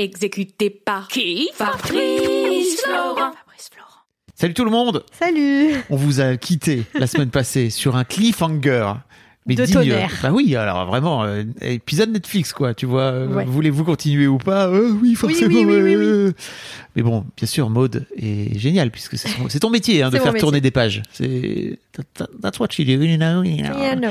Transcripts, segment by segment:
Exécuté par qui Fabrice Florent. Salut tout le monde Salut On vous a quitté la semaine passée sur un cliffhanger. Mais De digne- tonnerre. Bah oui, alors vraiment, euh, épisode Netflix quoi, tu vois. euh, Ouais. Voulez-vous continuer ou pas Euh, Oui, forcément. oui, oui, oui, euh. Mais bon, bien sûr, Maude est génial puisque c'est son- c'est ton métier hein, de C'est faire tourner des pages. C'est that- that's what you do, you know. you know. Yeah, no.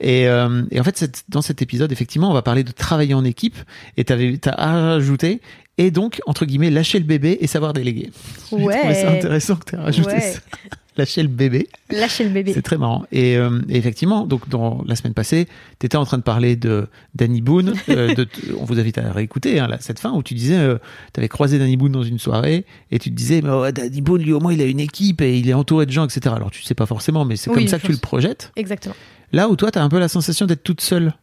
Et, euh, et en fait, cette- dans cet épisode, effectivement, on va parler de travailler en équipe. Et t'avais, t'as rajouté et donc entre guillemets lâcher le bébé et savoir déléguer. Ouais. intéressant que tu aies rajouté Ouais. ça. Lâcher le bébé. Lâchez le bébé. C'est très marrant. Et, euh, et effectivement, donc dans la semaine passée, tu étais en train de parler de Danny Boone. euh, de, on vous invite à réécouter hein, là, cette fin où tu disais, tu avais croisé Danny Boone dans une soirée et tu te disais, mais ouais, Danny Boone, lui au moins, il a une équipe et il est entouré de gens, etc. Alors tu sais pas forcément, mais c'est Oui, comme ça que tu le projettes. Exactement. Là où toi, tu as un peu la sensation d'être toute seule.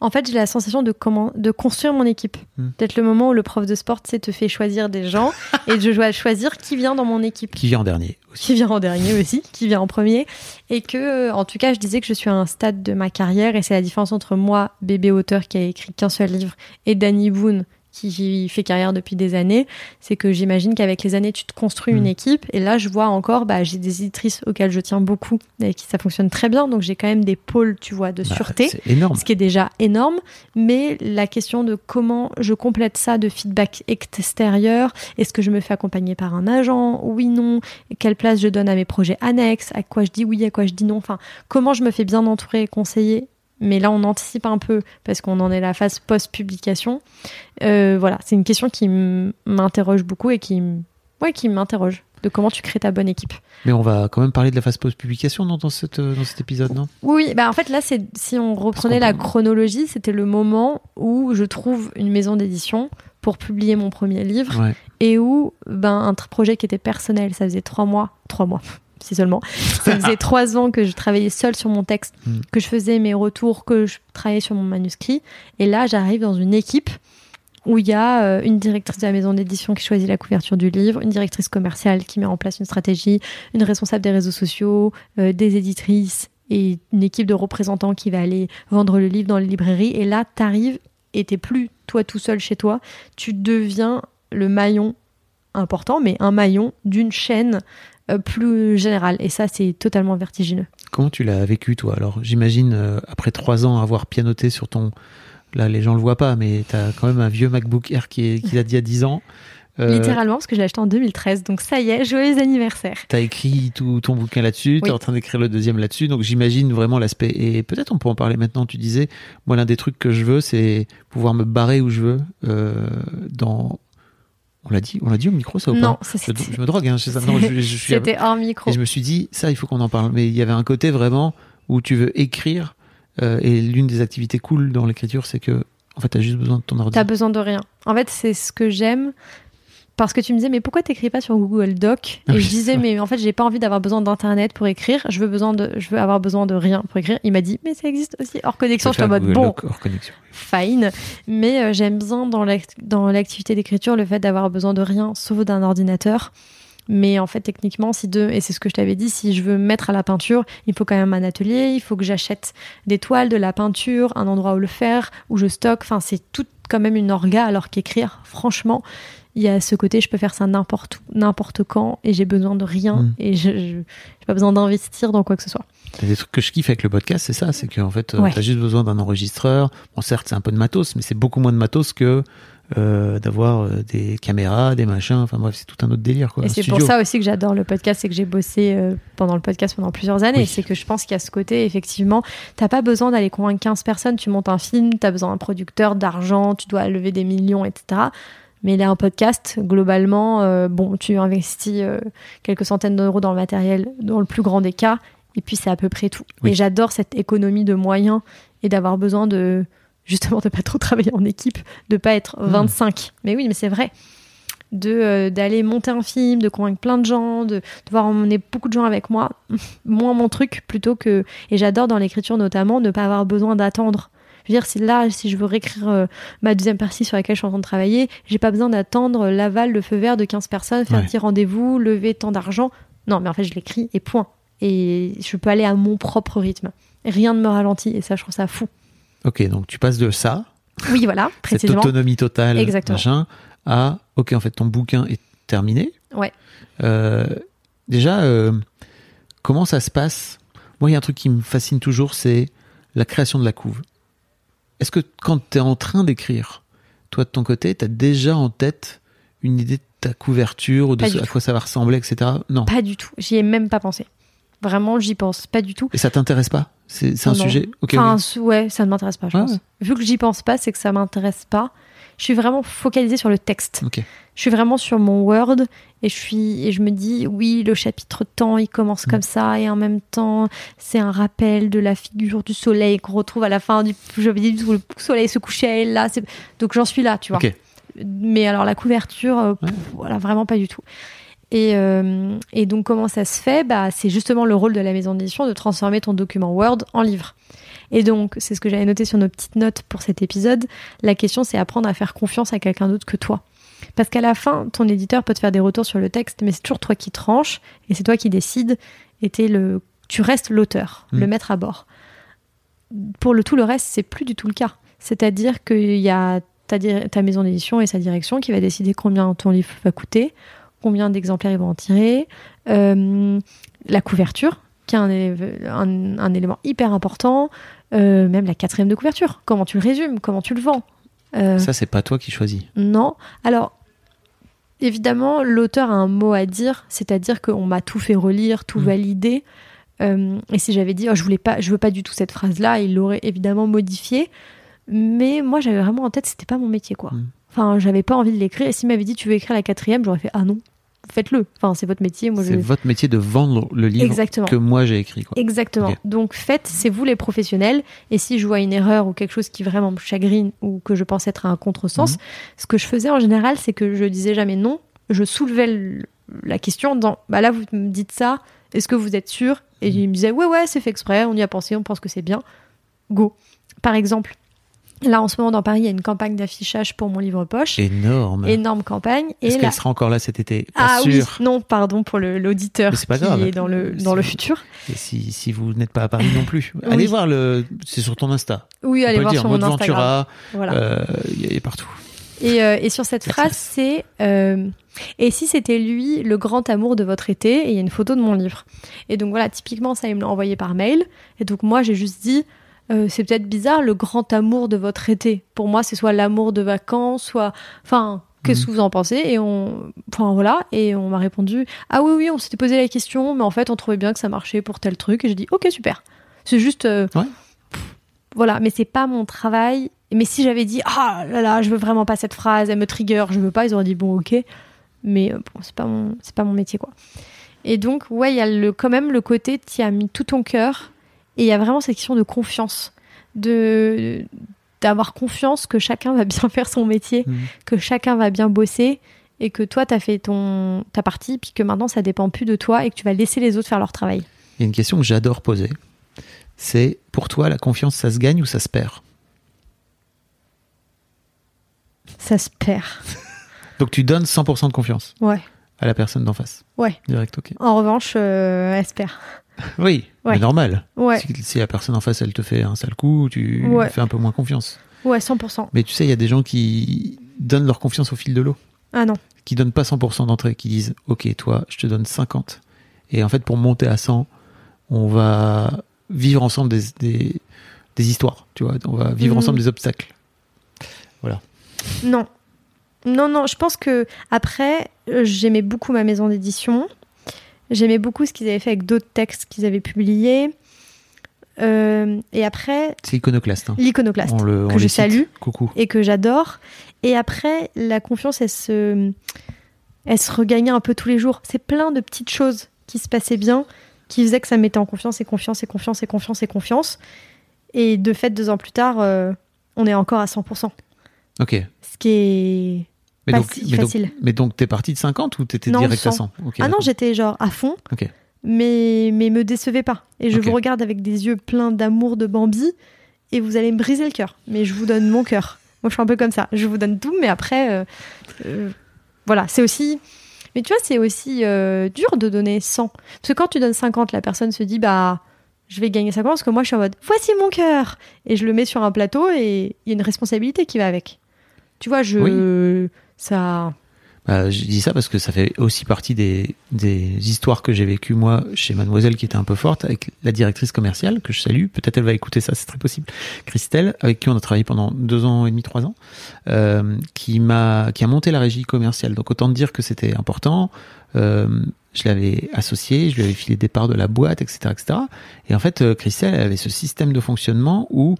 En fait, j'ai la sensation de comment de construire mon équipe. Hmm. Peut-être le moment où le prof de sport te fait choisir des gens et je dois choisir qui vient dans mon équipe. Qui vient en dernier aussi. Qui vient en dernier aussi, qui vient en premier. Et que, en tout cas, je disais que je suis à un stade de ma carrière et c'est la différence entre moi, bébé auteur qui a écrit qu'un seul livre, et Danny Boone qui fait carrière depuis des années, c'est que j'imagine qu'avec les années, tu te construis une Mm. équipe. Et là, je vois encore, bah, j'ai des éditrices auxquelles je tiens beaucoup et qui ça fonctionne très bien. Donc, j'ai quand même des pôles, tu vois, de Bah, sûreté énorme. ce qui est déjà énorme, mais la question de comment je complète ça de feedback extérieur, est-ce que je me fais accompagner par un agent, oui, non, quelle place je donne à mes projets annexes, à quoi je dis oui, à quoi je dis non, enfin, comment je me fais bien entourer et conseiller. Mais là, on anticipe un peu parce qu'on en est à la phase post-publication. Euh, voilà, c'est une question qui m'interroge beaucoup et qui, ouais, qui m'interroge de comment tu crées ta bonne équipe. Mais on va quand même parler de la phase post-publication dans, cette, euh, dans cet épisode, non? Oui, bah en fait là, c'est si on reprenait la chronologie, c'était le moment où je trouve une maison d'édition pour publier mon premier livre Ouais. et où ben un projet qui était personnel, ça faisait trois mois, trois mois, si seulement, ça faisait trois ans que je travaillais seule sur mon texte, Mm. que je faisais mes retours, que je travaillais sur mon manuscrit, et là j'arrive dans une équipe où il y a euh, une directrice de la maison d'édition qui choisit la couverture du livre, une directrice commerciale qui met en place une stratégie, une responsable des réseaux sociaux, euh, des éditrices et une équipe de représentants qui va aller vendre le livre dans les librairies. Et là, tu arrives et t'es plus toi tout seul chez toi, tu deviens le maillon important, mais un maillon d'une chaîne plus générale. Et ça, c'est totalement vertigineux. Comment tu l'as vécu, toi? Alors, j'imagine, euh, après trois ans, avoir pianoté sur ton. Là, les gens le voient pas, mais tu as quand même un vieux MacBook Air qui, est, qui date d'il y a 10 ans. Euh, Littéralement, parce que je l'ai acheté en 2013. Donc ça y est, joyeux anniversaire. T'as écrit tout ton bouquin là-dessus, t'es Oui. en train d'écrire le deuxième là-dessus, donc j'imagine vraiment l'aspect. Et peut-être on peut en parler maintenant. Tu disais, moi l'un des trucs que je veux, c'est pouvoir me barrer où je veux. euh, dans, on l'a dit, on l'a dit au micro ça ou Non, pas ça, je, je me drogue, hein, c'est ça. Non, je, je suis. C'était hors micro. Et je me suis dit, ça, il faut qu'on en parle. Mais il y avait un côté vraiment où tu veux écrire. euh, et l'une des activités cool dans l'écriture, c'est que, en fait, t'as juste besoin de ton T'as ordinateur. besoin de rien. En fait, c'est ce que j'aime. Parce que tu me disais, mais pourquoi t'écris pas sur Google Doc Et oui, je disais, mais en fait, j'ai pas envie d'avoir besoin d'internet pour écrire. Je veux besoin de, je veux avoir besoin de rien pour écrire. Il m'a dit, mais ça existe aussi hors connexion. Je suis en mode, bon, Doc hors connexion. fine. Mais euh, j'aime bien dans dans l'activité d'écriture le fait d'avoir besoin de rien sauf d'un ordinateur. Mais en fait, techniquement, si deux, et c'est ce que je t'avais dit, si je veux me mettre à la peinture, il faut quand même un atelier, il faut que j'achète des toiles, de la peinture, un endroit où le faire, où je stocke. Enfin, c'est tout quand même une orga, alors qu'écrire, franchement, il y a ce côté, je peux faire ça n'importe où, n'importe quand, et j'ai besoin de rien, Mm. et je n'ai pas besoin d'investir dans quoi que ce soit. T'as des trucs que je kiffe avec le podcast, c'est ça, c'est qu'en fait, euh, Ouais. t'as juste besoin d'un enregistreur. Bon, certes, c'est un peu de matos, mais c'est beaucoup moins de matos que euh, d'avoir euh, des caméras, des machins. Enfin bref, c'est tout un autre délire, quoi. Et c'est pour ça aussi que j'adore le podcast, c'est que j'ai bossé euh, pendant le podcast pendant plusieurs années. Oui. C'est que je pense qu'il y a ce côté, effectivement, t'as pas besoin d'aller convaincre 15 personnes, tu montes un film, t'as besoin d'un producteur, d'argent, tu dois lever des millions, etc. Mais là, un podcast, globalement, euh, bon, tu investis euh, quelques centaines d'euros dans le matériel, dans le plus grand des cas, et puis c'est à peu près tout. Oui. Et j'adore cette économie de moyens et d'avoir besoin de justement de pas trop travailler en équipe, de pas être Hmm. 25. Mais oui, mais c'est vrai. De euh, d'aller monter un film, de convaincre plein de gens, de devoir emmener beaucoup de gens avec moi, moins mon truc plutôt que. Et j'adore dans l'écriture notamment ne pas avoir besoin d'attendre. Je veux dire, si là, si je veux réécrire euh, ma deuxième partie sur laquelle je suis en train de travailler, j'ai pas besoin d'attendre l'aval, le feu vert de 15 personnes, faire Ouais. petit rendez-vous, lever tant d'argent. Non, mais en fait, je l'écris et point. Et je peux aller à mon propre rythme. Rien ne me ralentit et ça, je trouve ça fou. Ok, donc tu passes de ça, Oui, voilà, cette précisément. autonomie totale, Exactement. machin, à ok, en fait, ton bouquin est terminé. Ouais. Euh, déjà, euh, comment ça se passe? Moi, il y a un truc qui me fascine toujours, c'est la création de la couve. Est-ce que quand tu es en train d'écrire, toi de ton côté, tu as déjà en tête une idée de ta couverture ou de ce à quoi ça va ressembler, etc. Non. Pas du tout. J'y ai même pas pensé. Vraiment, j'y pense pas du tout. Et ça t'intéresse pas? C'est un Non. sujet? Ok, Enfin, s- ouais, ça ne m'intéresse pas, je Ah pense. ouais. Vu que j'y pense pas, c'est que ça m'intéresse pas. Je suis vraiment focalisée sur le texte. Je suis vraiment sur mon Word et je suis et je me dis oui, le chapitre temps, il commence Mm. comme ça et en même temps, c'est un rappel de la figure du soleil qu'on retrouve à la fin du j'avais dit où le soleil se couchait là, donc j'en suis là, tu vois. Mais alors la couverture euh, Ouais. pff, voilà, vraiment pas du tout. Et, euh, et donc comment ça se fait? Bah, C'est justement le rôle de la maison d'édition de transformer ton document Word en livre. Et donc, c'est ce que j'avais noté sur nos petites notes pour cet épisode. La question, c'est apprendre à faire confiance à quelqu'un d'autre que toi. Parce qu'à la fin, ton éditeur peut te faire des retours sur le texte, mais c'est toujours toi qui tranches et c'est toi qui décides. Et le, tu restes l'auteur, le maître à bord. Pour le tout le reste, c'est plus du tout le cas. C'est-à-dire qu'il y a ta maison d'édition et sa direction qui va décider combien ton livre va coûter, combien d'exemplaires ils vont en tirer, euh, la couverture, qui est un, élé- un- un élément hyper important, euh, même la quatrième de couverture. Comment tu le résumes, comment tu le vends? Euh, Ça, c'est pas toi qui choisis. non. Alors, évidemment, l'auteur a un mot à dire, c'est-à-dire qu'on m'a tout fait relire, tout Mm. validé. Euh, et si j'avais dit, oh, je voulais pas, je veux pas du tout cette phrase-là, il l'aurait évidemment modifié. Mais moi, j'avais vraiment en tête, c'était pas mon métier, quoi. Mm. Enfin, j'avais pas envie de l'écrire. Et s'il m'avait dit, tu veux écrire la quatrième, j'aurais fait, ah non, faites-le. Enfin, c'est votre métier. Moi, je... C'est votre métier de vendre le livre Exactement. que moi j'ai écrit. Quoi. Exactement. Donc faites, c'est vous les professionnels. Et si je vois une erreur ou quelque chose qui vraiment me chagrine ou que je pense être un contresens, Mhm. ce que je faisais en général, c'est que je disais jamais non. Je soulevais le- la question dans bah là vous me dites ça, est-ce que vous êtes sûr? Et Mhm. il me disait ouais ouais c'est fait exprès, on y a pensé, on pense que c'est bien. Go. Par exemple, là en ce moment dans Paris il y a une campagne d'affichage pour mon livre poche, Énorme. énorme campagne. Est-ce qu'elle sera encore là cet été? Pas ah oui, sûr. non pardon pour l'auditeur qui grave. est dans le dans le futur. Et si, si vous n'êtes pas à Paris non plus, allez voir le. C'est sur ton Insta. Oui, On allez voir dire. sur mon Instagram. Ventura, Voilà. euh, il a partout. Et, euh, et sur cette phrase, c'est euh, Et si c'était lui, le grand amour de votre été Et il y a une photo de mon livre. Et donc voilà, typiquement, ça, il me l'a envoyé par mail. Et donc moi, j'ai juste dit euh, C'est peut-être bizarre, le grand amour de votre été. Pour moi, c'est soit l'amour de vacances, soit. Enfin. Qu'est-ce Mhm. que vous en pensez? Et on, enfin voilà, et on m'a répondu ah oui oui, on s'était posé la question, mais en fait on trouvait bien que ça marchait pour tel truc. Et j'ai dit ok super. C'est juste euh, Ouais. voilà, mais c'est pas mon travail. Mais si j'avais dit ah là là, je veux vraiment pas cette phrase, elle me trigger, je veux pas, ils auraient dit bon ok. Mais euh, bon, c'est pas mon c'est pas mon métier quoi. Et donc ouais, il y a le quand même le côté tu as mis tout ton cœur et il y a vraiment cette question de confiance, de d'avoir confiance que chacun va bien faire son métier, Mhm. que chacun va bien bosser et que toi t'as fait ton ta partie puis que maintenant ça dépend plus de toi et que tu vas laisser les autres faire leur travail. Il y a une question que j'adore poser. C'est pour toi, la confiance, ça se gagne ou ça se perd? Ça se perd. Donc tu donnes 100% de confiance Ouais. à la personne d'en face? Ouais. Direct, ok. En revanche, euh, elle se perd. Oui, Ouais. mais normal. Ouais. Si, si la personne en face, elle te fait un sale coup, tu Ouais. fais un peu moins confiance. Ouais, 100%. Mais tu sais, il y a des gens qui donnent leur confiance au fil de l'eau, Ah non. qui donnent pas 100% d'entrée, qui disent Ok, toi, je te donne 50. Et en fait, pour monter à 100, on va vivre ensemble des, des, des histoires, tu vois. On va vivre Mhm. ensemble des obstacles. Non. Non, non, je pense que après, euh, j'aimais beaucoup ma maison d'édition. J'aimais beaucoup ce qu'ils avaient fait avec d'autres textes qu'ils avaient publiés. Euh, et après, C'est iconoclaste. hein. l'iconoclaste, que je salue Coucou. et que j'adore. Et après, la confiance, elle se, elle se regagnait un peu tous les jours. C'est plein de petites choses qui se passaient bien, qui faisaient que ça me mettait en confiance et confiance et confiance et confiance et confiance. Et de fait, deux ans plus tard, euh, on est encore à 100%. Ok. Ce qui est Mais donc, mais t'es parti de 50 ou t'étais direct à 100. 100 Ok, ah non, j'étais genre à fond, mais, mais me décevez pas. Et je vous regarde avec des yeux pleins d'amour de Bambi, et vous allez me briser le cœur. Mais je vous donne mon cœur. Moi, je suis un peu comme ça. Je vous donne tout, mais après, euh, euh, voilà, c'est aussi. Mais tu vois, c'est aussi euh, dur de donner 100. Parce que quand tu donnes 50, la personne se dit, bah, je vais gagner 50, parce que moi, je suis en mode, voici mon cœur Et je le mets sur un plateau, et il y a une responsabilité qui va avec. Tu vois, je. Ça. Bah, je dis ça parce que ça fait aussi partie des, des histoires que j'ai vécues moi chez Mademoiselle qui était un peu forte avec la directrice commerciale que je salue. Peut-être elle va écouter ça, c'est très possible. Christelle, avec qui on a travaillé pendant deux ans et demi, trois ans, euh, qui m'a qui a monté la régie commerciale. Donc autant dire que c'était important. Euh, je l'avais associé, je lui avais filé des parts de la boîte, etc., etc. Et en fait, euh, Christelle elle avait ce système de fonctionnement où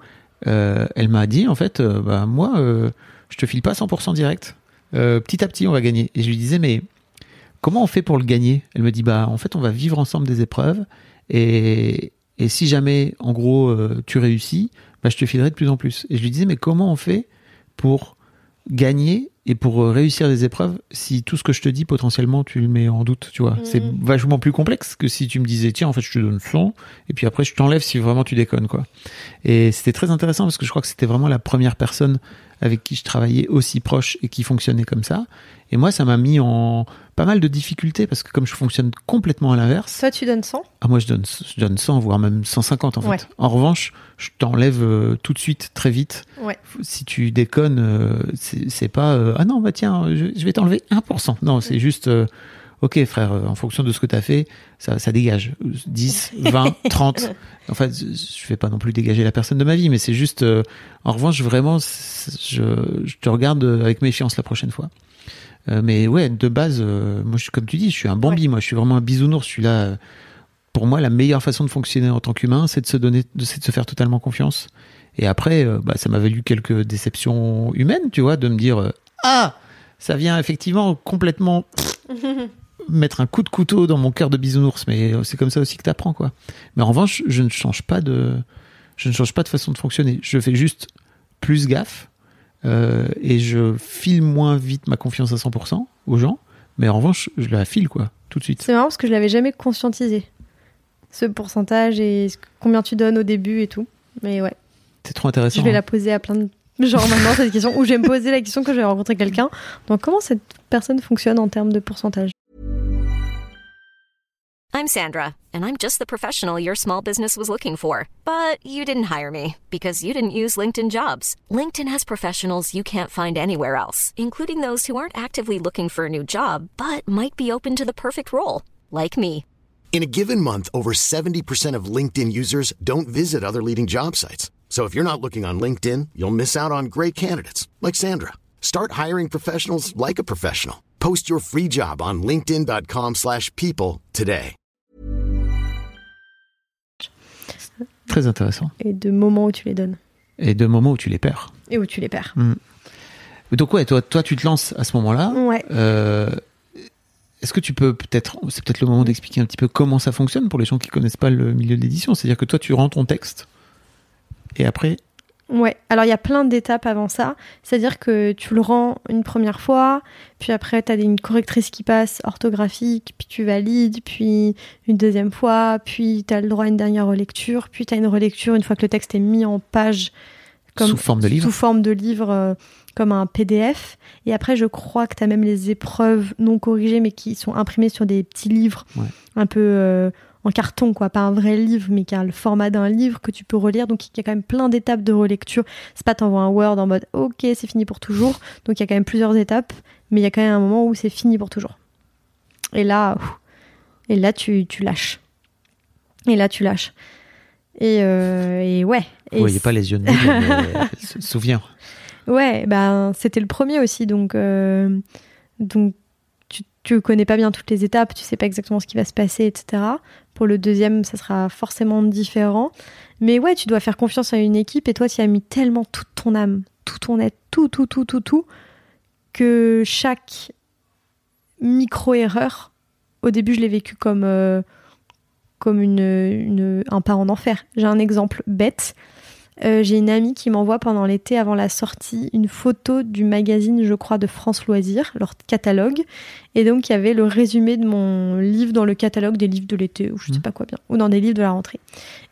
euh, elle m'a dit en fait, euh, bah moi, euh, je te file pas 100% direct. Euh, petit à petit, on va gagner. Et je lui disais, mais comment on fait pour le gagner? Elle me dit, bah, en fait, on va vivre ensemble des épreuves. Et, et si jamais, en gros, euh, tu réussis, bah, je te filerai de plus en plus. Et je lui disais, mais comment on fait pour gagner et pour euh, réussir des épreuves si tout ce que je te dis, potentiellement, tu le mets en doute, tu vois. C'est vachement plus complexe que si tu me disais, tiens, en fait, je te donne 100, et puis après, je t'enlève si vraiment tu déconnes, quoi. Et c'était très intéressant parce que je crois que c'était vraiment la première personne avec qui je travaillais aussi proche et qui fonctionnait comme ça. Et moi, ça m'a mis en pas mal de difficultés parce que comme je fonctionne complètement à l'inverse, Toi, tu donnes 100 ah, moi je donne, je donne 100, voire même 150 en fait. En revanche, je t'enlève euh, tout de suite, très vite. Ouais. Si tu déconnes, euh, c'est pas euh, ah non, bah tiens, je, je vais t'enlever 1%. Non, c'est juste euh, ok frère, euh, en fonction de ce que tu as fait, ça, ça dégage. 10, 20, 30. En fait, je je fais pas non plus dégager la personne de ma vie, mais c'est juste. euh, en revanche, vraiment, je, je te regarde avec méfiance la prochaine fois. Euh, mais ouais, de base, moi, je comme tu dis, je suis un Bambi. Moi, je suis vraiment un bisounours. Je suis là. pour moi, la meilleure façon de fonctionner en tant qu'humain, c'est de se donner, c'est de se faire totalement confiance. Et après, bah, ça m'a valu quelques déceptions humaines, tu vois, de me dire ah, ça vient effectivement complètement mettre un coup de couteau dans mon cœur de bisounours. Mais euh, c'est comme ça aussi que t'apprends, quoi. Mais en revanche, je ne change pas de, je ne change pas de façon de fonctionner. Je fais juste plus gaffe euh, et je file moins vite ma confiance à 100% aux gens. Mais en revanche, je la file, quoi, tout de suite. C'est marrant parce que je l'avais jamais conscientisé. Ce pourcentage et combien tu donnes au début et tout. Mais ouais, C'est trop intéressant. je vais hein. la poser à plein de gens maintenant cette question. Ou je vais me poser la question quand je vais rencontrer quelqu'un. Donc comment cette personne fonctionne en termes de pourcentage I'm Sandra, and I'm just the professional your small business was looking for. But you didn't hire me because you didn't use LinkedIn jobs. LinkedIn has professionals you can't find anywhere else, including those who aren't actively looking for a new job but might be open to the perfect role, like me. In a given month, over 70% of LinkedIn users don't visit other leading job sites. So if you're not looking on LinkedIn, you'll miss out on great candidates like Sandra. Start hiring professionals like a professional. Post your free job on linkedin.com/people slash people today. Très intéressant. et de moments où tu les donnes Et de moments où tu les perds. et où tu les perds Donc ouais, toi, toi, tu te lances à ce moment-là. Ouais. Euh, Est-ce que tu peux peut-être, c'est peut-être le moment d'expliquer un petit peu comment ça fonctionne pour les gens qui connaissent pas le milieu de l'édition. C'est-à-dire que toi, tu rends ton texte et après, Ouais, alors il y a plein d'étapes avant ça. C'est-à-dire que tu le rends une première fois, puis après tu as une correctrice qui passe orthographique, puis tu valides, puis une deuxième fois, puis tu as le droit à une dernière relecture, puis tu as une relecture une fois que le texte est mis en page Sous forme de livre Sous forme de livre euh, comme un PDF. Et après, je crois que tu as même les épreuves non corrigées, mais qui sont imprimées sur des petits livres Ouais. un peu euh, en carton, quoi. Pas un vrai livre, mais qui a le format d'un livre que tu peux relire. Donc, il y a quand même plein d'étapes de relecture. C'est pas t'envoies un Word en mode OK, c'est fini pour toujours. Donc, il y a quand même plusieurs étapes, mais il y a quand même un moment où c'est fini pour toujours. Et là, et là tu, tu lâches. Et là, tu lâches. Et, euh, et ouais. Vous voyez pas les yeux de mais souvient. Ouais, ben c'était le premier aussi, donc euh, donc tu, tu connais pas bien toutes les étapes, tu sais pas exactement ce qui va se passer, etc. Pour le deuxième, ça sera forcément différent. Mais ouais, tu dois faire confiance à une équipe et toi, tu as mis tellement toute ton âme, tout ton être, tout, tout, tout, tout, tout, que chaque micro-erreur, au début, je l'ai vécu comme, euh, comme un pas en enfer. J'ai un exemple bête. Euh, j'ai une amie qui m'envoie pendant l'été avant la sortie une photo du magazine, je crois, de France Loisirs, leur catalogue. Et donc, il y avait le résumé de mon livre dans le catalogue des livres de l'été, ou je sais Mhm. pas quoi bien, ou dans des livres de la rentrée.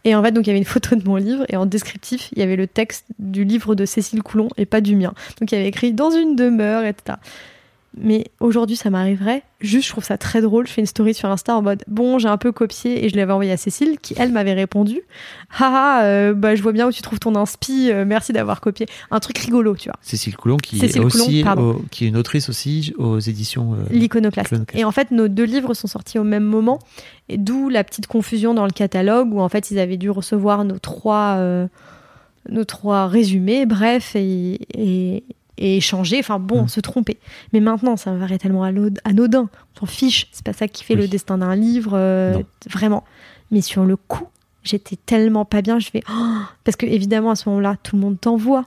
Et en fait, donc, il y avait une photo de mon livre, et en descriptif, il y avait le texte du livre de Cécile Coulon et pas du mien. Donc, il y avait écrit dans une demeure, etc. Mais aujourd'hui, ça m'arriverait. Juste, je trouve ça très drôle. Je fais une story sur Insta en mode bon, j'ai un peu copié et je l'avais envoyé à Cécile qui, elle, m'avait répondu Haha, euh, bah, je vois bien où tu trouves ton inspi, euh, merci d'avoir copié. Un truc rigolo, tu vois. Cécile Coulon, qui Cécile est aussi, Coulon, pardon. au- qui est une autrice aussi aux éditions. euh, L'iconoclaste. Et en fait, nos deux livres sont sortis au même moment, et d'où la petite confusion dans le catalogue où en fait ils avaient dû recevoir nos trois, euh, nos trois résumés, bref, et, et, et échanger, enfin bon, Mm. se tromper. Mais maintenant, ça me paraît tellement anod- anodin, on s'en fiche, c'est pas ça qui fait Oui. le destin d'un livre, euh, vraiment. Mais sur le coup, j'étais tellement pas bien, je fais Oh parce que évidemment à ce moment-là, tout le monde t'envoie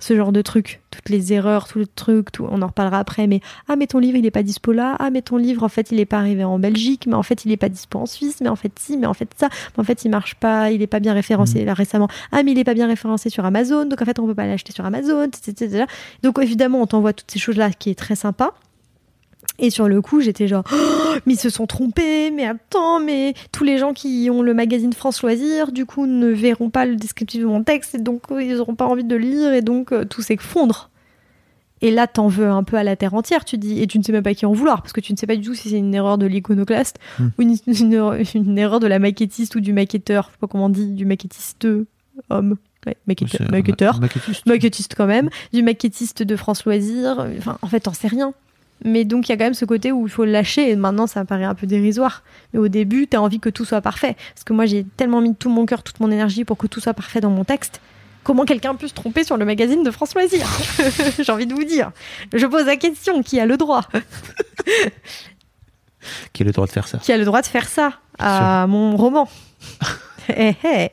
ce genre de truc, toutes les erreurs, tout le truc, tout, on en reparlera après, mais ah mais ton livre il est pas dispo là, ah mais ton livre en fait il est pas arrivé en Belgique, mais en fait il est pas dispo en Suisse, mais en fait si, mais en fait ça, mais en fait il marche pas, il est pas bien référencé là récemment, ah mais il est pas bien référencé sur Amazon, donc en fait on peut pas l'acheter sur Amazon, etc., etc. Donc évidemment on t'envoie toutes ces choses là qui est très sympa. Et sur le coup, j'étais genre, Oh, mais ils se sont trompés, mais attends, mais tous les gens qui ont le magazine France Loisirs, du coup, ne verront pas le descriptif de mon texte, et donc euh, ils n'auront pas envie de le lire, et donc euh, tout s'effondre. Et là, t'en veux un peu à la terre entière, tu dis, et tu ne sais même pas qui en vouloir, parce que tu ne sais pas du tout si c'est une erreur de l'iconoclaste, Hmm. ou une, une erreur- une erreur de la maquettiste ou du maquetteur, je sais pas comment on dit, du maquettiste homme. Ouais, maquetteur maquettiste. maquettiste quand même, du maquettiste de France Loisirs. Enfin, en fait, t'en sais rien. Mais donc, il y a quand même ce côté où il faut le lâcher. Et maintenant, ça me paraît un peu dérisoire. Mais au début, t'as envie que tout soit parfait. Parce que moi, j'ai tellement mis tout mon cœur, toute mon énergie pour que tout soit parfait dans mon texte. Comment quelqu'un peut se tromper sur le magazine de France Loisirs? J'ai envie de vous dire. Je pose la question qui a le droit? Qui a le droit de faire ça? Qui a le droit de faire ça à mon roman? Eh, eh.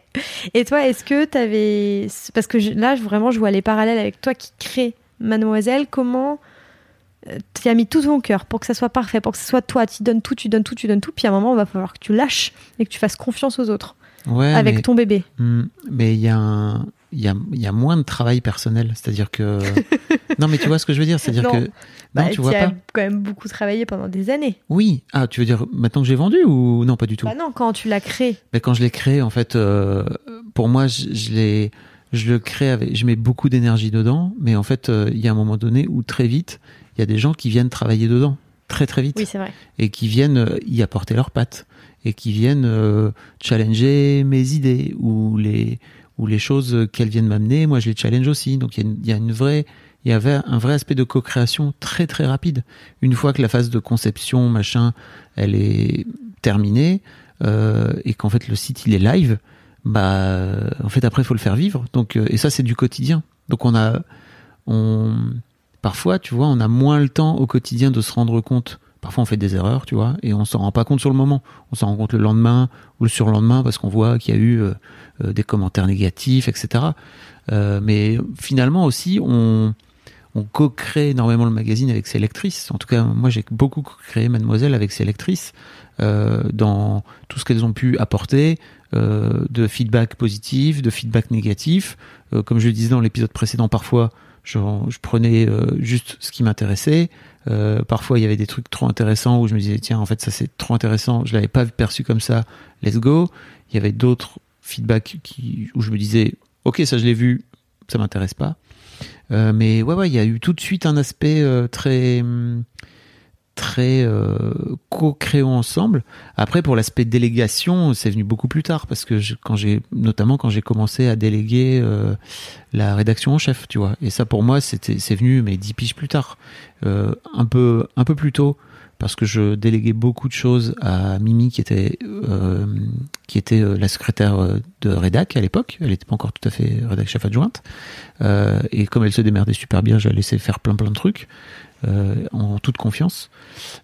Et toi, est-ce que t'avais. Parce que je- là, je- vraiment, je vois les parallèles avec toi qui crée Mademoiselle. Comment tu as mis tout ton cœur pour que ça soit parfait, pour que ce soit toi, tu donnes tout, tu donnes tout, tu donnes tout, puis à un moment, il va falloir que tu lâches et que tu fasses confiance aux autres Ouais, avec mais- ton bébé. Hmm, mais il y a un- il y a, il y a moins de travail personnel, c'est-à-dire que non, mais tu vois ce que je veux dire, c'est-à-dire que non, Bah, tu vois as pas. quand même beaucoup travaillé pendant des années. Oui, ah, tu veux dire maintenant que j'ai vendu ou non, pas du tout? Bah non, quand tu l'as créé. Mais quand je l'ai créé, en fait, euh, pour moi, je, je l'ai, je le crée avec, je mets beaucoup d'énergie dedans, mais en fait, euh, il y a un moment donné où très vite, il y a des gens qui viennent travailler dedans, très très vite, Oui, c'est vrai. et qui viennent euh, y apporter leurs pattes, et qui viennent euh, challenger mes idées ou les ou les choses qu'elles viennent m'amener. Moi, je les challenge aussi. Donc, il y a une, il y a une vraie il y avait un vrai aspect de co-création très très rapide. Une fois que la phase de conception, machin, elle est terminée, euh, et qu'en fait le site il est live, bah en fait après il faut le faire vivre. Donc euh, et ça c'est du quotidien. Donc on a on parfois tu vois on a moins le temps au quotidien de se rendre compte. Parfois on fait des erreurs, tu vois, et on s'en rend pas compte sur le moment. On s'en rend compte le lendemain ou le surlendemain parce qu'on voit qu'il y a eu euh, euh, des commentaires négatifs, etc. Euh, mais finalement aussi on co-crée énormément le magazine avec ses lectrices. En tout cas, moi, j'ai beaucoup co-créé Mademoiselle avec ses lectrices dans tout ce qu'elles ont pu apporter de feedback positif, de feedback négatif. Comme je le disais dans l'épisode précédent, parfois, je, prenais euh, juste ce qui m'intéressait. Euh, parfois, il y avait des trucs trop intéressants où je me disais, tiens, en fait, ça c'est trop intéressant. Je l'avais pas perçu comme ça. Let's go. Il y avait d'autres feedbacks qui, où je me disais, ok, ça je l'ai vu, ça m'intéresse pas. Euh, mais ouais, ouais, il y a eu tout de suite un aspect très, hum, très euh, co-créons ensemble. Après, pour l'aspect délégation, c'est venu beaucoup plus tard parce que quand j'ai, notamment quand j'ai commencé à déléguer euh, la rédaction en chef, tu vois. Et ça, pour moi, c'était, c'est venu, mais dix piges plus tard, Euh, un peu, un peu plus tôt. Parce que je déléguais beaucoup de choses à Mimi, qui était, qui était la secrétaire de rédac à l'époque. Elle n'était pas encore tout à fait rédac chef adjointe. Et comme elle se démerdait super bien, je la laissais faire plein plein de trucs en toute confiance.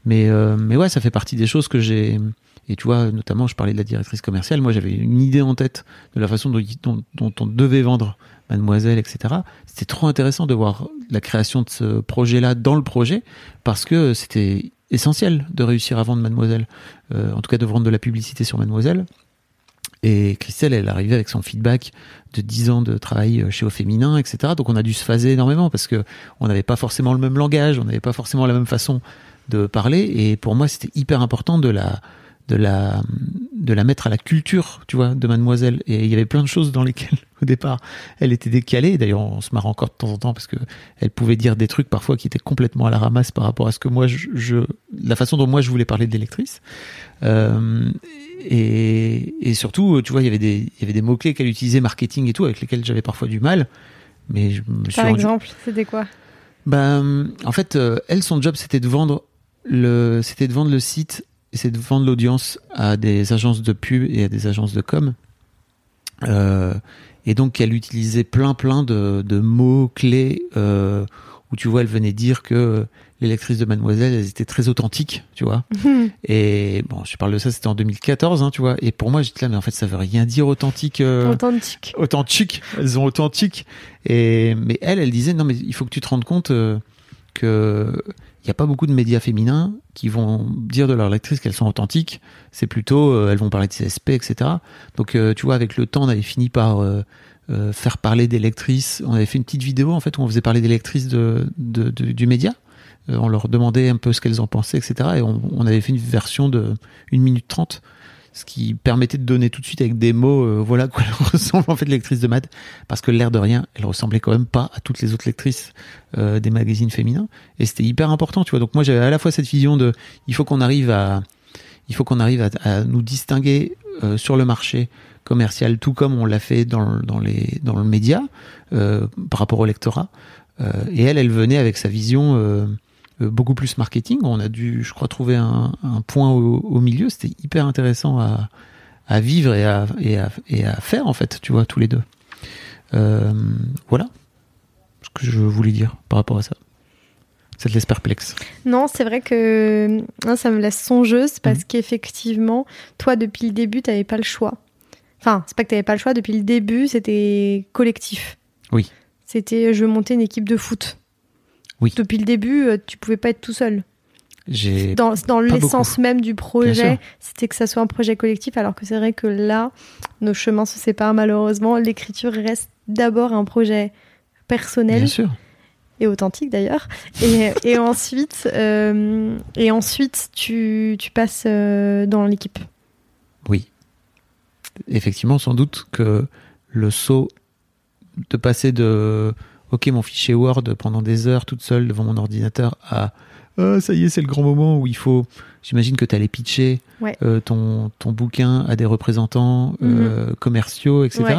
Mais euh, mais ouais, ça fait partie des choses que j'ai. Et tu vois, notamment, je parlais de la directrice commerciale. Moi, j'avais une idée en tête de la façon dont on devait vendre Mademoiselle, etc. C'était trop intéressant de voir la création de ce projet-là dans le projet parce que c'était essentiel de réussir à vendre Mademoiselle. Euh, en tout cas, de vendre de la publicité sur Mademoiselle. Et Christelle, elle arrivait avec son feedback de 10 ans de travail chez Au Féminin, etc. Donc on a dû se phaser énormément parce que on n'avait pas forcément le même langage, on n'avait pas forcément la même façon de parler. Et pour moi, c'était hyper important de la, de la, de la mettre à la culture, tu vois, de Mademoiselle. Et il y avait plein de choses dans lesquelles, au départ, elle était décalée. D'ailleurs, on se marre encore de temps en temps parce que elle pouvait dire des trucs parfois qui étaient complètement à la ramasse par rapport à ce que moi, je, je la façon dont moi je voulais parler d'électrice. Euh, et, et surtout, tu vois, il y avait des, il y avait des mots clés qu'elle utilisait, marketing et tout, avec lesquels j'avais parfois du mal. Mais je me suis Par rendu- exemple, c'était quoi? Ben, en fait, euh, elle, son job, c'était de vendre le, c'était de vendre le site, c'est de vendre l'audience à des agences de pub et à des agences de com. Euh, et donc, elle utilisait plein, plein de, de mots clés euh, où tu vois, elle venait dire que les lectrices de Mademoiselle, elles étaient très authentiques, tu vois. Et bon, je parle de ça, c'était en 2014, hein, tu vois. Et pour moi, j'étais là, mais en fait, ça veut rien dire authentique. euh, Authentique. authentique, elles sont authentiques. Et mais elle, elle disait non mais il faut que tu te rendes compte euh, que il n'y a pas beaucoup de médias féminins qui vont dire de leurs lectrices qu'elles sont authentiques. C'est plutôt euh, elles vont parler de CSP, etc. Donc euh, tu vois avec le temps on avait fini par euh, faire parler des lectrices. On avait fait une petite vidéo en fait où on faisait parler des lectrices de, du média. On leur demandait un peu ce qu'elles en pensaient, etc. Et on, on avait fait une version de 1 minute 30 ce qui permettait de donner tout de suite avec des mots, euh, voilà quoi elle ressemble en fait lectrice de maths, parce que l'air de rien, elle ressemblait quand même pas à toutes les autres lectrices euh, des magazines féminins, et c'était hyper important, tu vois. Donc moi j'avais à la fois cette vision de, il faut qu'on arrive à, il faut qu'on arrive à, à nous distinguer euh, sur le marché commercial, tout comme on l'a fait dans, dans les dans le média euh, par rapport au lectorat. Euh, et elle, elle venait avec sa vision euh, beaucoup plus marketing. On a dû, je crois, trouver un, un point au, au milieu. C'était hyper intéressant à, à vivre et à, et, à, et à faire, en fait, tu vois, tous les deux. Euh, voilà ce que je voulais dire par rapport à ça. Ça te laisse perplexe. Non, c'est vrai que non, ça me laisse songeuse Mhm. parce qu'effectivement, toi, depuis le début, tu n'avais pas le choix. Enfin, c'est pas que tu n'avais pas le choix, depuis le début, c'était collectif. Oui. C'était je veux monter une équipe de foot. Oui. Depuis le début, euh, tu pouvais pas être tout seul. Dans, dans l'essence même du projet, c'était que ça soit un projet collectif, alors que c'est vrai que là, nos chemins se séparent malheureusement. L'écriture reste d'abord un projet personnel bien sûr. et authentique d'ailleurs. Et, et ensuite, euh, et ensuite tu, tu passes euh, dans l'équipe. Oui. Effectivement, sans doute que le saut de passer de OK, mon fichier Word pendant des heures toute seule devant mon ordinateur à Ah, ça y est, c'est le grand moment où il faut. J'imagine que tu allais pitcher Ouais. euh, ton, ton bouquin à des représentants euh, commerciaux, etc. Ouais.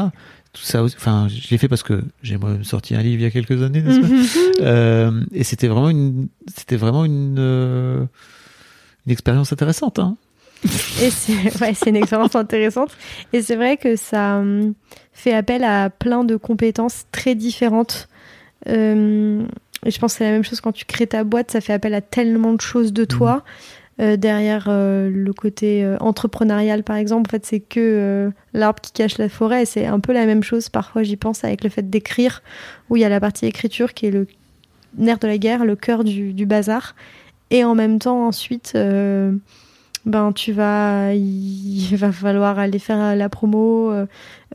Tout ça, enfin, je l'ai fait parce que j'ai moi sorti un livre il y a quelques années, n'est-ce pas? Euh, et c'était vraiment une, c'était vraiment une, euh, une expérience intéressante. Hein. Et c'est ouais, une expérience intéressante. Et c'est vrai que ça hum, fait appel à plein de compétences très différentes. Euh, et je pense que c'est la même chose quand tu crées ta boîte, ça fait appel à tellement de choses de toi. Euh, derrière euh, le côté entrepreneurial, par exemple, en fait, c'est que l'arbre qui cache la forêt. C'est un peu la même chose. Parfois, j'y pense avec le fait d'écrire, où il y a la partie écriture qui est le nerf de la guerre, le cœur du, du bazar. Et en même temps, ensuite, ben tu vas, il va falloir aller faire la promo, euh,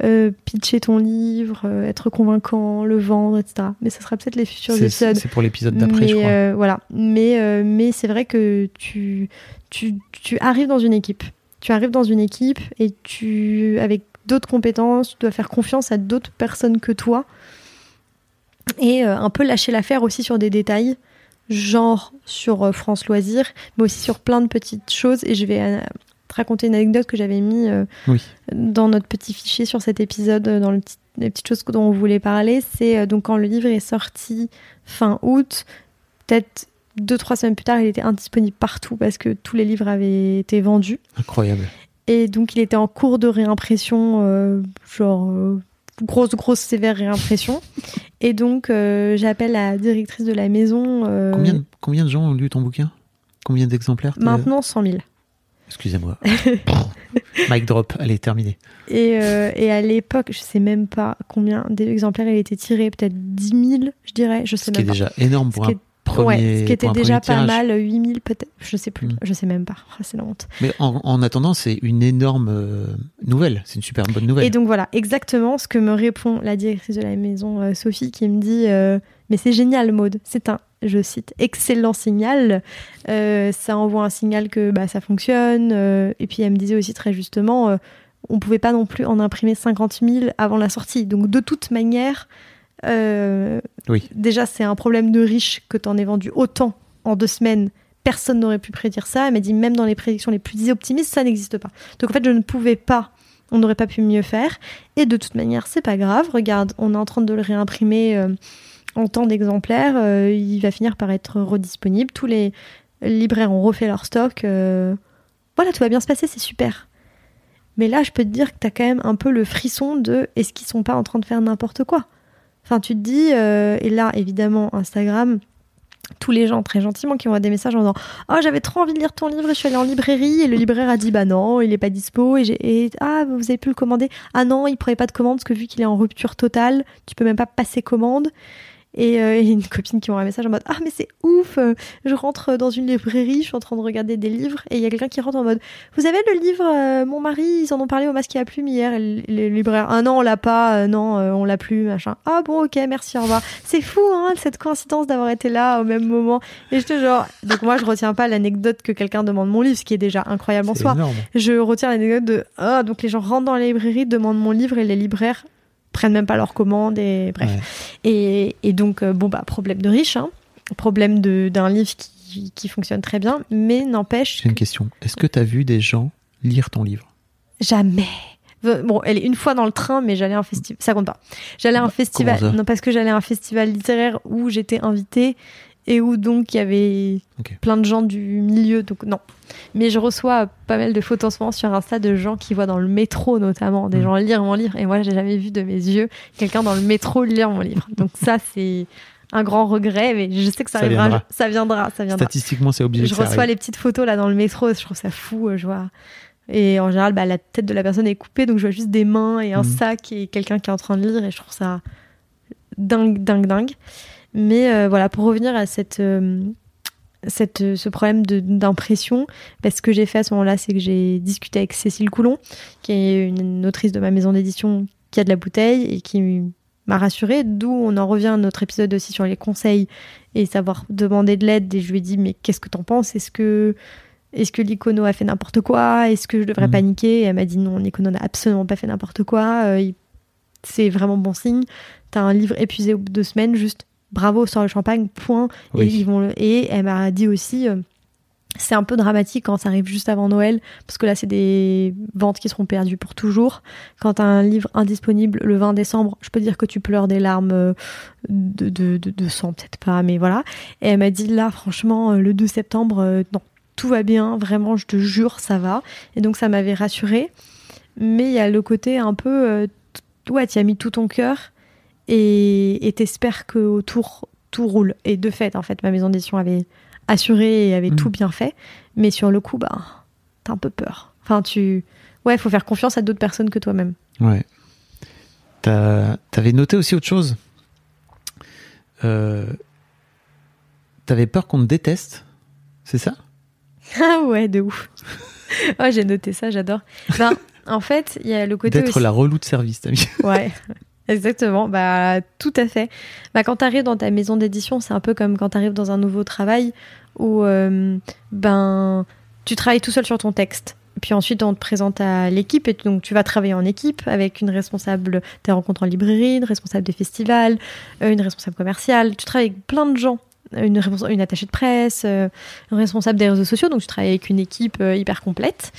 euh, pitcher ton livre, euh, être convaincant, le vendre, etc. Mais ça sera peut-être les futurs épisodes. c'est pour l'épisode d'après, je crois. euh, voilà. Mais mais c'est vrai que tu, tu tu arrives dans une équipe. Tu arrives dans une équipe et tu avec d'autres compétences, tu dois faire confiance à d'autres personnes que toi et un peu lâcher l'affaire aussi sur des détails, genre sur euh, France Loisirs, mais aussi sur plein de petites choses. Et je vais euh, te raconter une anecdote que j'avais mis euh, Oui. dans notre petit fichier sur cet épisode, dans le petit- les petites choses dont on voulait parler. C'est donc quand le livre est sorti fin août, peut-être deux trois semaines plus tard, il était indisponible partout parce que tous les livres avaient été vendus. Incroyable. Et donc, il était en cours de réimpression, euh, genre euh, grosse, grosse, sévère réimpression. Et donc, euh, j'appelle la directrice de la maison. euh, Combien, de- combien de gens ont lu ton bouquin? Combien d'exemplaires Maintenant, 100 000. Excusez-moi. Mic drop, allez, terminé. Et, euh, et à l'époque, je sais même pas combien d'exemplaires il était tiré, peut-être 10 000, je dirais. Je sais Ce qui est même pas. déjà énorme pour Ce un Premier, ouais, ce qui était déjà pas tirage. mal, 8000 peut-être, je sais plus, Mm. je sais même pas, Ah, c'est la honte. Mais en, en attendant, c'est une énorme euh, nouvelle. C'est une super bonne nouvelle. Et donc voilà, exactement ce que me répond la directrice de la maison, euh, Sophie, qui me dit euh, Mais c'est génial, Maude, c'est un, je cite, excellent signal. Ça envoie un signal que bah, ça fonctionne. et puis elle me disait aussi très justement On pouvait pas non plus en imprimer 50 000 avant la sortie. Donc de toute manière, euh, Oui. déjà c'est un problème de riche que tu en aies vendu autant en deux semaines. Personne n'aurait pu prédire ça. Elle m'a dit même dans les prédictions les plus optimistes, ça n'existe pas. Donc en fait, je ne pouvais pas on n'aurait pas pu mieux faire. Et de toute manière, c'est pas grave. Regarde, on est en train de le réimprimer euh, en tant d'exemplaires. euh, il va finir par être redisponible. Tous les libraires ont refait leur stock. euh, voilà, tout va bien se passer, c'est super. Mais là, je peux te dire que t'as quand même un peu le frisson de est-ce qu'ils sont pas en train de faire n'importe quoi? Enfin, tu te dis, euh, et là, évidemment, Instagram, tous les gens très gentiment qui envoient des messages en disant Oh, j'avais trop envie de lire ton livre je suis allée en librairie et le libraire a dit Bah non, il est pas dispo. Et, Ah, vous avez pu le commander Ah non, il prenait pas de commande parce que vu qu'il est en rupture totale, tu peux même pas passer commande. Et euh, il y a une copine qui m'envoie un message en mode Ah, mais c'est ouf euh, Je rentre dans une librairie, je suis en train de regarder des livres et il y a quelqu'un qui rentre en mode Vous avez le livre euh, Mon mari, ils en ont parlé au masque à plume hier. Et le, libraire Ah non, on l'a pas, euh, non, euh, on l'a plus, machin. Ah bon, ok, merci, au revoir. C'est fou, hein, cette coïncidence d'avoir été là au même moment. Et j'étais genre. Donc moi, je retiens pas l'anecdote que quelqu'un demande mon livre, ce qui est déjà incroyable en soi. énorme. Je retiens l'anecdote de ah donc les gens rentrent dans la librairie, demandent mon livre et les libraires prennent même pas leur commande et bref. Ouais. Et, et donc euh, bon bah problème de riche, hein. problème d'un livre qui, qui fonctionne très bien, mais n'empêche J'ai une question. Est-ce que tu as vu des gens lire ton livre? Jamais. Bon, elle est une fois dans le train, mais j'allais à un festival. Ça compte pas. J'allais à un Bah, festival. Non, parce que j'allais à un festival littéraire où j'étais invitée et où donc il y avait plein de gens du milieu. Donc non. Mais je reçois pas mal de photos en ce moment sur Insta de gens qui voient dans le métro notamment des Mm. gens lire mon livre. Et moi, j'ai jamais vu de mes yeux quelqu'un dans le métro lire mon livre. Donc ça, c'est un grand regret, mais je sais que ça, Ça arrivera. viendra. Ça viendra. Ça viendra Statistiquement, c'est obligé je que ça reçois arrive. les petites photos là dans le métro, je trouve ça fou, euh, je vois. Et en général, bah, la tête de la personne est coupée, donc je vois juste des mains et un Mhm. sac et quelqu'un qui est en train de lire, et je trouve ça dingue, dingue, dingue. Mais euh, voilà, pour revenir à cette, euh, cette, euh, ce problème d'impression, bah, ce que j'ai fait à ce moment-là, c'est que j'ai discuté avec Cécile Coulon, qui est une, une autrice de ma maison d'édition qui a de la bouteille et qui m'a rassurée, d'où on en revient à notre épisode aussi sur les conseils et savoir demander de l'aide. Et je lui ai dit, mais qu'est-ce que t'en penses? Est-ce que, est-ce que l'Icono a fait n'importe quoi? Est-ce que je devrais Mhm. paniquer? Et elle m'a dit, non, l'Icono n'a absolument pas fait n'importe quoi. Euh, c'est vraiment bon signe. T'as un livre épuisé au bout de deux semaines, juste bravo, sors le champagne, point. Et, ils vont le- et elle m'a dit aussi, euh, c'est un peu dramatique quand ça arrive juste avant Noël, parce que là, c'est des ventes qui seront perdues pour toujours. Quand t'as un livre indisponible le 20 décembre, je peux dire que tu pleures des larmes euh, de, de, de, de sang, peut-être pas, mais voilà. Et elle m'a dit, là, franchement, euh, le 2 septembre, euh, non, tout va bien, vraiment, je te jure, ça va. Et donc, ça m'avait rassurée. Mais il y a le côté un peu, euh, ouais, tu as mis tout ton cœur et t'espères que autour tout roule. Et de fait, en fait, ma maison d'édition avait assuré et avait Mhm. tout bien fait. Mais sur le coup, bah, t'as un peu peur. Enfin, tu. Ouais, faut faire confiance à d'autres personnes que toi-même. Ouais. T'as- T'avais noté aussi autre chose? Euh, T'avais peur qu'on te déteste, c'est ça? Ah ouais, de ouf. oh, j'ai noté ça, j'adore. Ben, en fait, il y a le côté D'être aussi... la relou de service, t'as mis. Ouais, exactement. Bah, tout à fait. Bah, quand tu arrives dans ta maison d'édition, c'est un peu comme quand tu arrives dans un nouveau travail où euh, ben, tu travailles tout seul sur ton texte. Puis ensuite, on te présente à l'équipe et donc tu vas travailler en équipe avec une responsable des rencontres en librairie, une responsable des festivals, euh, une responsable commerciale. Tu travailles avec plein de gens. Une, une attachée de presse, euh, responsable des réseaux sociaux, donc tu travailles avec une équipe euh, hyper complète.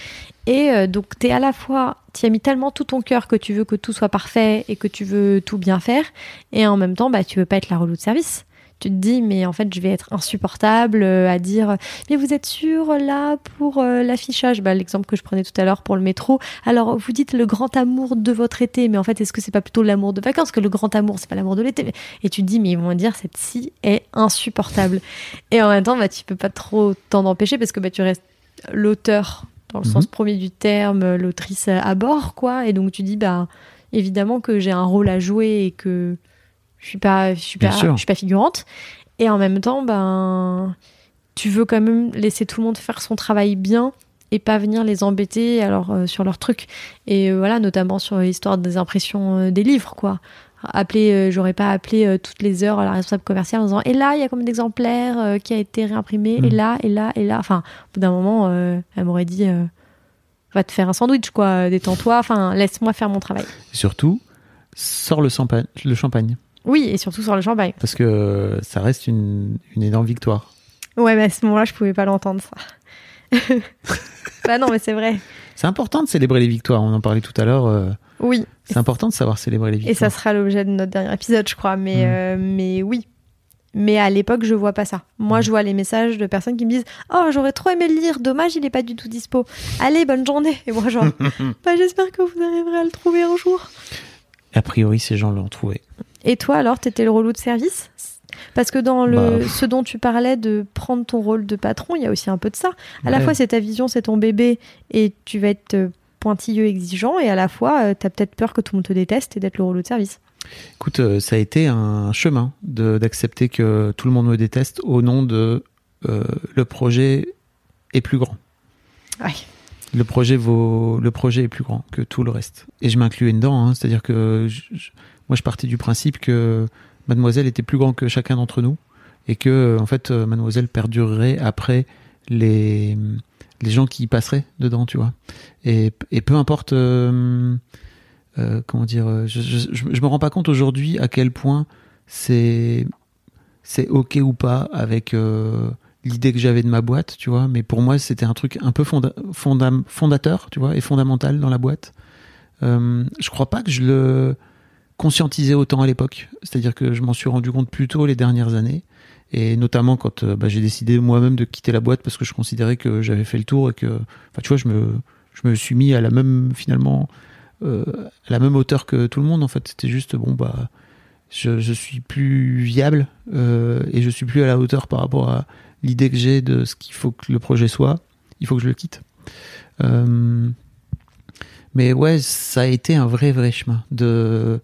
Et euh, donc, tu es à la fois, tu as mis tellement tout ton cœur que tu veux que tout soit parfait et que tu veux tout bien faire. Et en même temps, bah, tu veux pas être la relou de service. Tu te dis, mais en fait, je vais être insupportable euh, à dire, mais vous êtes sûr là pour euh, l'affichage? Bah, L'exemple que je prenais tout à l'heure pour le métro. Alors, vous dites le grand amour de votre été, mais en fait, est-ce que c'est pas plutôt l'amour de vacances que le grand amour, c'est pas l'amour de l'été Et tu te dis, mais ils vont dire, cette scie est insupportable. Et en même temps, bah, tu peux pas trop t'en empêcher parce que bah, tu restes l'auteur dans le Mhm. sens premier du terme, l'autrice à bord, quoi. Et donc tu dis, bah, évidemment que j'ai un rôle à jouer et que je suis pas, je suis pas, je suis pas figurante. Et en même temps, ben, tu veux quand même laisser tout le monde faire son travail bien et pas venir les embêter alors euh, sur leurs trucs. Et euh, voilà, notamment sur l'histoire des impressions euh, des livres, quoi. Appeler, j'aurais pas appelé toutes les heures la responsable commerciale en disant et là il y a combien d'exemplaires qui a été réimprimé et Mhm. là et là et là. Enfin, au bout d'un moment, elle m'aurait dit va te faire un sandwich quoi, détends-toi. Enfin, laisse-moi faire mon travail. Et surtout, sors le champagne, le champagne. Oui, et surtout sur le champagne. Parce que ça reste une, une énorme victoire. Ouais, mais à ce moment-là, je pouvais pas l'entendre ça. bah non, mais c'est vrai. C'est important de célébrer les victoires. On en parlait tout à l'heure. euh, Oui. c'est important de savoir célébrer les Et victoires. ça sera l'objet de notre dernier épisode, je crois. Mais, Mhm. euh, mais oui. Mais à l'époque, je vois pas ça. Moi, je vois les messages de personnes qui me disent Oh, j'aurais trop aimé le lire. Dommage, il est pas du tout dispo. Allez, bonne journée. Et moi, genre, bah, j'espère que vous arriverez à le trouver un jour. A priori, ces gens l'ont trouvé. Et toi, alors, t'étais le relou de service? Parce que dans le, Bah. ce dont tu parlais de prendre ton rôle de patron, il y a aussi un peu de ça. À la fois, c'est ta vision, c'est ton bébé, et tu vas être euh, pointilleux, exigeant, et à la fois, euh, t'as peut-être peur que tout le monde te déteste et d'être le relou de service. Écoute, euh, ça a été un chemin d'accepter que tout le monde me déteste au nom de euh, le projet est plus grand. Ouais. Le projet vaut, le projet est plus grand que tout le reste. Et je m'incluais dedans, hein, c'est-à-dire que je- je- moi je partais du principe que Mademoiselle était plus grand que chacun d'entre nous et que euh, en fait euh, Mademoiselle perdurerait après les les gens qui y passeraient dedans, tu vois. Et, et peu importe, euh, comment dire, je, je, me rends pas compte aujourd'hui à quel point c'est c'est ok ou pas avec l'idée que j'avais de ma boîte, tu vois. Mais pour moi, c'était un truc un peu fonda, fonda- fondateur, tu vois, et fondamental dans la boîte. Je crois pas que je le conscientisais autant à l'époque. C'est-à-dire que je m'en suis rendu compte plus tôt les dernières années. Et notamment quand euh, bah, j'ai décidé moi-même de quitter la boîte parce que je considérais que j'avais fait le tour et que, enfin, tu vois, je me, je me suis mis à la même, finalement, euh, à la même hauteur que tout le monde. En fait, c'était juste, bon, bah, je, suis plus viable euh, et je suis plus à la hauteur par rapport à l'idée que j'ai de ce qu'il faut que le projet soit. Il faut que je le quitte. Mais ouais, ça a été un vrai, vrai chemin de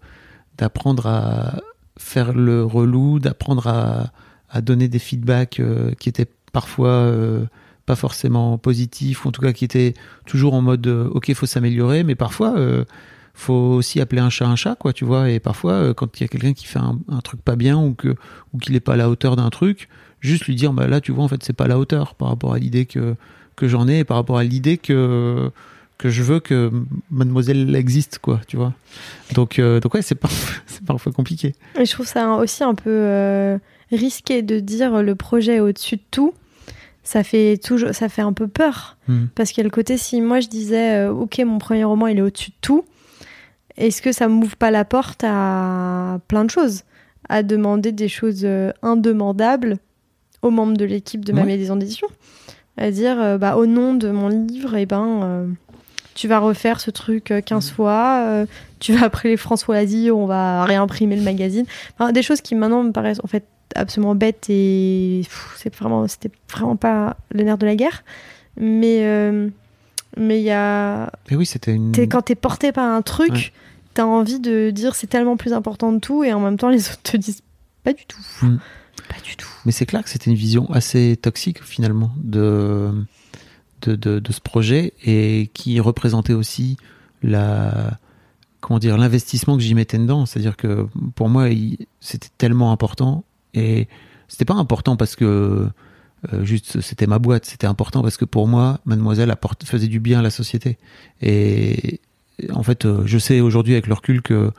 d'apprendre à faire le relou, d'apprendre à, à donner des feedbacks euh, qui étaient parfois euh, pas forcément positifs, ou en tout cas qui étaient toujours en mode euh, ok, faut s'améliorer, mais parfois euh, faut aussi appeler un chat un chat, quoi, tu vois. Et parfois, euh, quand il y a quelqu'un qui fait un, un truc pas bien ou que ou qu'il est pas à la hauteur d'un truc, juste lui dire bah là, tu vois, en fait, c'est pas à la hauteur par rapport à l'idée que que j'en ai et par rapport à l'idée que que je veux que mademoiselle existe quoi tu vois donc euh, donc ouais c'est parfois parfois compliqué Et je trouve ça aussi un peu euh, risqué de dire le projet est au-dessus de tout. Ça fait toujours, ça fait un peu peur Hmm. parce qu'il y a le côté si moi je disais euh, ok mon premier roman il est au-dessus de tout, est-ce que ça m'ouvre pas la porte à plein de choses, à demander des choses indemandables aux membres de l'équipe de ma Ouais. maison d'édition, à dire euh, bah au nom de mon livre et ben euh, tu vas refaire ce truc euh, 15 fois, euh, tu vas appeler François Asie, on va réimprimer le magazine. Enfin, des choses qui maintenant me paraissent en fait absolument bêtes et c'est vraiment, c'était vraiment pas le nerf de la guerre. Mais euh, mais il y a, mais oui c'était une t'es- quand t'es porté par un truc, Ouais. t'as envie de dire c'est tellement plus important de tout et en même temps les autres te disent pas du tout, Mm. pas du tout. mais c'est clair que c'était une vision assez toxique finalement de de, ce projet et qui représentait aussi la comment dire l'investissement que j'y mettais dedans. C'est à dire que pour moi c'était tellement important et c'était pas important parce que euh, juste c'était ma boîte c'était important parce que pour moi mademoiselle apporte, faisait du bien à la société. Et en fait euh, je sais aujourd'hui avec le recul que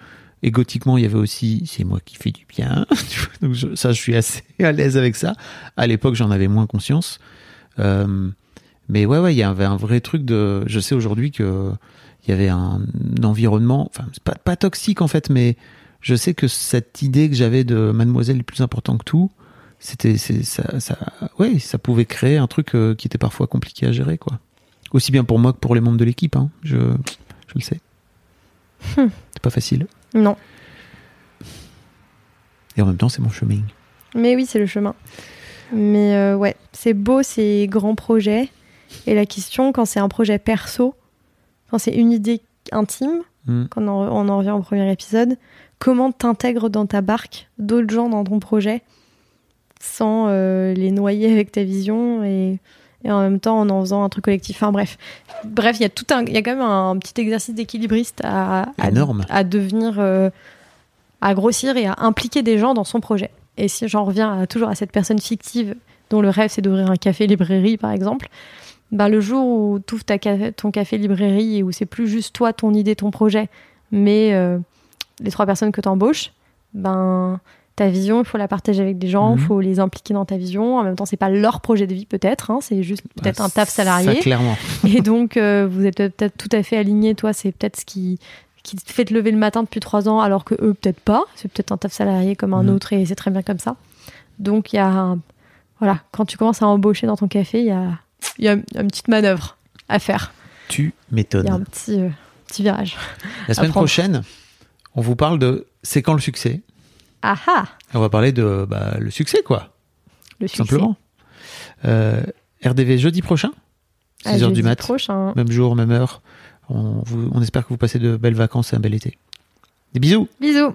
égotiquement il y avait aussi c'est moi qui fais du bien donc ça je suis assez à l'aise avec ça. À l'époque j'en avais moins conscience. Euh, mais ouais ouais il y avait un vrai truc de je sais aujourd'hui que il y avait un environnement enfin c'est pas pas toxique en fait mais je sais que cette idée que j'avais de mademoiselle est plus important que tout c'était ça ça ouais ça pouvait créer un truc euh, qui était parfois compliqué à gérer quoi aussi bien pour moi que pour les membres de l'équipe hein. je je le sais Hmm. c'est pas facile Non, et en même temps c'est mon chemin mais oui c'est le chemin. Mais euh, ouais, c'est beau ces grands projets et la question quand c'est un projet perso, quand c'est une idée intime, quand on en, on en revient au premier épisode, comment t'intègres dans ta barque d'autres gens dans ton projet sans euh, les noyer avec ta vision et, et en même temps en en faisant un truc collectif? Enfin bref, bref, il y a tout un, il y a quand même un petit exercice d'équilibriste à, à, à devenir, euh, à grossir et à impliquer des gens dans son projet. Et si j'en reviens à- toujours à cette personne fictive dont le rêve c'est d'ouvrir un café librairie par exemple, bah, le jour où tu ouvres ca- ton café librairie et où c'est plus juste toi, ton idée, ton projet, mais euh, les trois personnes que tu embauches, ben, ta vision, il faut la partager avec des gens, il Mhm. faut les impliquer dans ta vision. En même temps, c'est pas leur projet de vie peut-être, hein, c'est juste peut-être Ah, un taf salarié. Ça, clairement. Et donc, euh, vous êtes peut-être tout à fait aligné. Toi, c'est peut-être ce qui, qui te fait te lever le matin depuis trois ans, alors que eux, peut-être pas. C'est peut-être un taf salarié comme un Mhm. autre et c'est très bien comme ça. Donc, il y a. un- Voilà, quand tu commences à embaucher dans ton café, il y a, il y a une petite manœuvre à faire. Tu Il y a un m'étonnes. petit, euh, petit virage. La semaine prochaine, on vous parle de c'est quand le succès. Ah ah Et on va parler de bah, le succès, quoi, Le succès. simplement. Euh, RDV jeudi prochain, 6 À heures du mat, prochain. même jour, même heure. On, vous- on espère que vous passez de belles vacances et un bel été. Des bisous Bisous